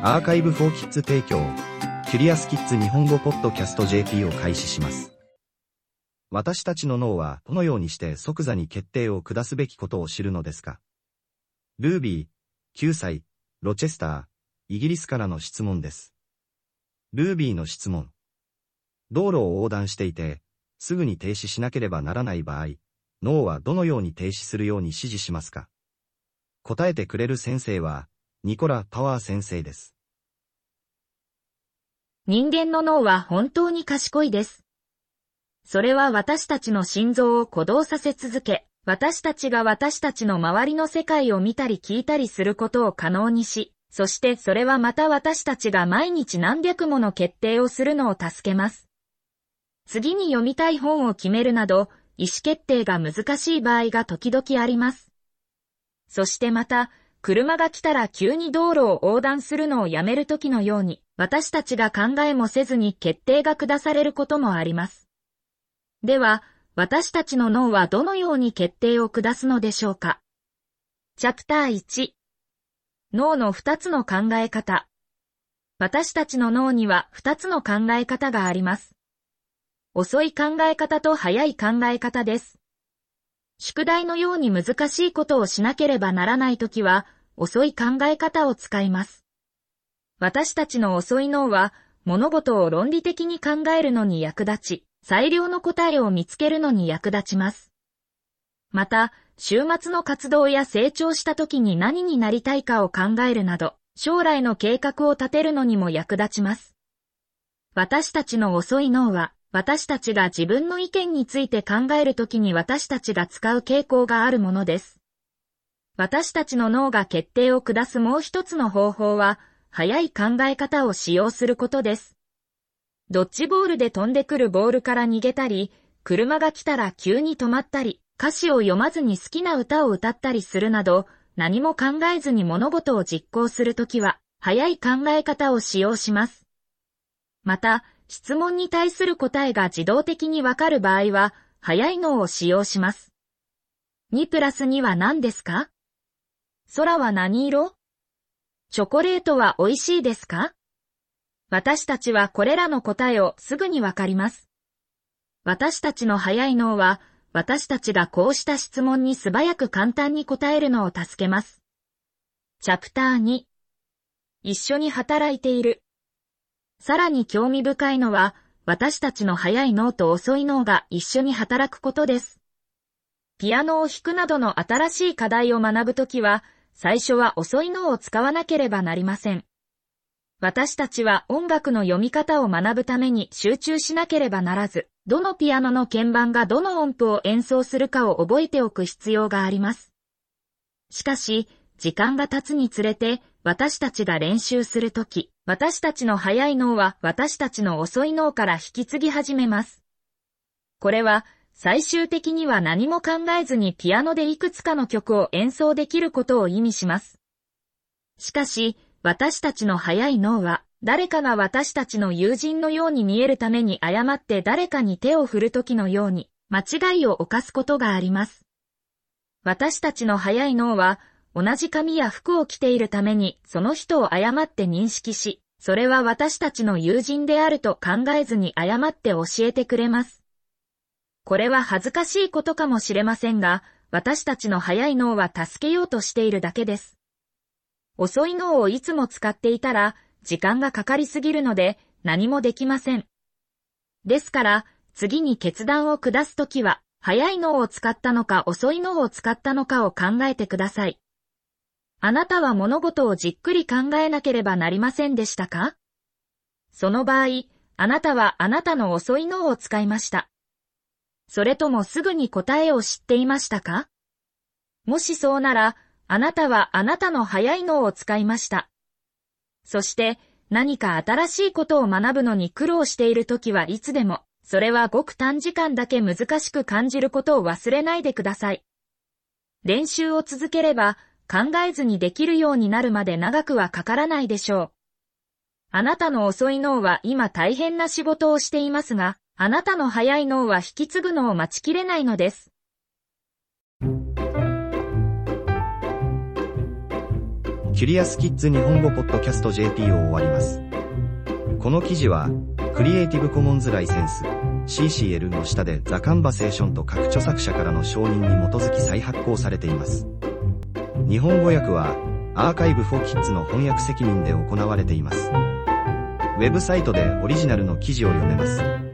アーカイブフォーキッズ提供、キュリアスキッズ日本語ポッドキャスト JP を開始します。私たちの脳はどのようにして即座に決定を下すべきことを知るのですかルービー、9歳、ロチェスター、イギリスからの質問です。ルービーの質問。道路を横断していて、すぐに停止しなければならない場合、脳はどのように停止するように指示しますか？答えてくれる先生は、ニコラ・パワー先生です。人間の脳は本当に賢いです。それは私たちの心臓を鼓動させ続け、私たちが私たちの周りの世界を見たり聞いたりすることを可能にし、そしてそれはまた私たちが毎日何百もの決定をするのを助けます。次に読みたい本を決めるなど、意思決定が難しい場合が時々あります。そしてまた、車が来たら急に道路を横断するのをやめる時のように、私たちが考えもせずに決定が下されることもあります。では、私たちの脳はどのように決定を下すのでしょうか？チャプター1脳の2つの考え方私たちの脳には2つの考え方があります。遅い考え方と早い考え方です。宿題のように難しいことをしなければならないときは、遅い考え方を使います。私たちの遅い脳は、物事を論理的に考えるのに役立ち、最良の答えを見つけるのに役立ちます。また、週末の活動や成長した時に何になりたいかを考えるなど、将来の計画を立てるのにも役立ちます。私たちの遅い脳は、私たちが自分の意見について考えるときに私たちが使う傾向があるものです。私たちの脳が決定を下すもう一つの方法は、早い考え方を使用することです。ドッジボールで飛んでくるボールから逃げたり、車が来たら急に止まったり、歌詞を読まずに好きな歌を歌ったりするなど、何も考えずに物事を実行するときは、早い考え方を使用します。また、質問に対する答えが自動的にわかる場合は、早い脳を使用します。2プラス2は何ですか？空は何色？チョコレートは美味しいですか？私たちはこれらの答えをすぐにわかります。私たちの早い脳は、私たちがこうした質問に素早く簡単に答えるのを助けます。チャプター2一緒に働いている。さらに興味深いのは、私たちの早い脳と遅い脳が一緒に働くことです。ピアノを弾くなどの新しい課題を学ぶときは、最初は遅い脳を使わなければなりません。私たちは音楽の読み方を学ぶために集中しなければならず、どのピアノの鍵盤がどの音符を演奏するかを覚えておく必要があります。しかし、時間が経つにつれて、私たちが練習するとき、私たちの早い脳は私たちの遅い脳から引き継ぎ始めます。これは、最終的には何も考えずにピアノでいくつかの曲を演奏できることを意味します。しかし、私たちの早い脳は、誰かが私たちの友人のように見えるために誤って誰かに手を振るときのように、間違いを犯すことがあります。私たちの早い脳は、同じ髪や服を着ているために、その人を誤って認識し、それは私たちの友人であると考えずに誤って教えてくれます。これは恥ずかしいことかもしれませんが、私たちの早い脳は助けようとしているだけです。遅い脳をいつも使っていたら、時間がかかりすぎるので、何もできません。ですから、次に決断を下すときは、早い脳を使ったのか遅い脳を使ったのかを考えてください。あなたは物事をじっくり考えなければなりませんでしたか？その場合、あなたはあなたの遅い脳を使いました。それともすぐに答えを知っていましたか？もしそうなら、あなたはあなたの早い脳を使いました。そして、何か新しいことを学ぶのに苦労しているときはいつでも、それはごく短時間だけ難しく感じることを忘れないでください。練習を続ければ、考えずにできるようになるまで長くはかからないでしょう。あなたの遅い脳は今大変な仕事をしていますが、あなたの早い脳は引き継ぐのを待ちきれないのです。キュリアスキッズ日本語ポッドキャスト JP を終わります。この記事は、クリエイティブコモンズライセンス CCL の下でザ・カンバセーションと各著作者からの承認に基づき再発行されています。日本語訳は、アーカイブ・フォー・キッズの翻訳責任で行われています。ウェブサイトでオリジナルの記事を読めます。